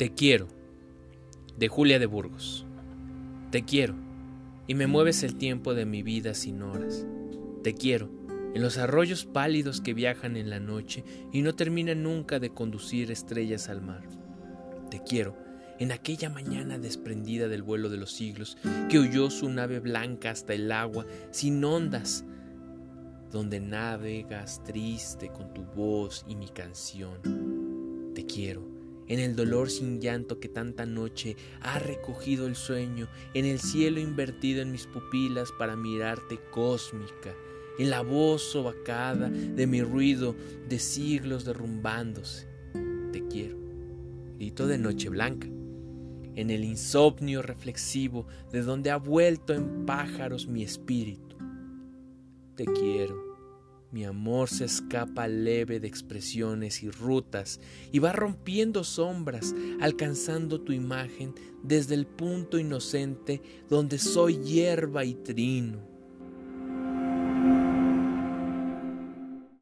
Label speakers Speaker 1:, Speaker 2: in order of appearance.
Speaker 1: Te quiero, de Julia de Burgos. Te quiero, y me mueves el tiempo de mi vida sin horas. Te quiero, en los arroyos pálidos que viajan en la noche y no terminan nunca de conducir estrellas al mar. Te quiero, en aquella mañana desprendida del vuelo de los siglos, que huyó su nave blanca hasta el agua, sin ondas, donde navegas triste con tu voz y mi canción. Te quiero en el dolor sin llanto que tanta noche ha recogido el sueño, en el cielo invertido en mis pupilas para mirarte cósmica, en la voz sobacada de mi ruido de siglos derrumbándose. Te quiero, grito de noche blanca, en el insomnio reflexivo de donde ha vuelto en pájaros mi espíritu. Te quiero mi amor se escapa leve de expresiones y rutas y va rompiendo sombras, alcanzando tu imagen desde el punto inocente donde soy hierba y trino.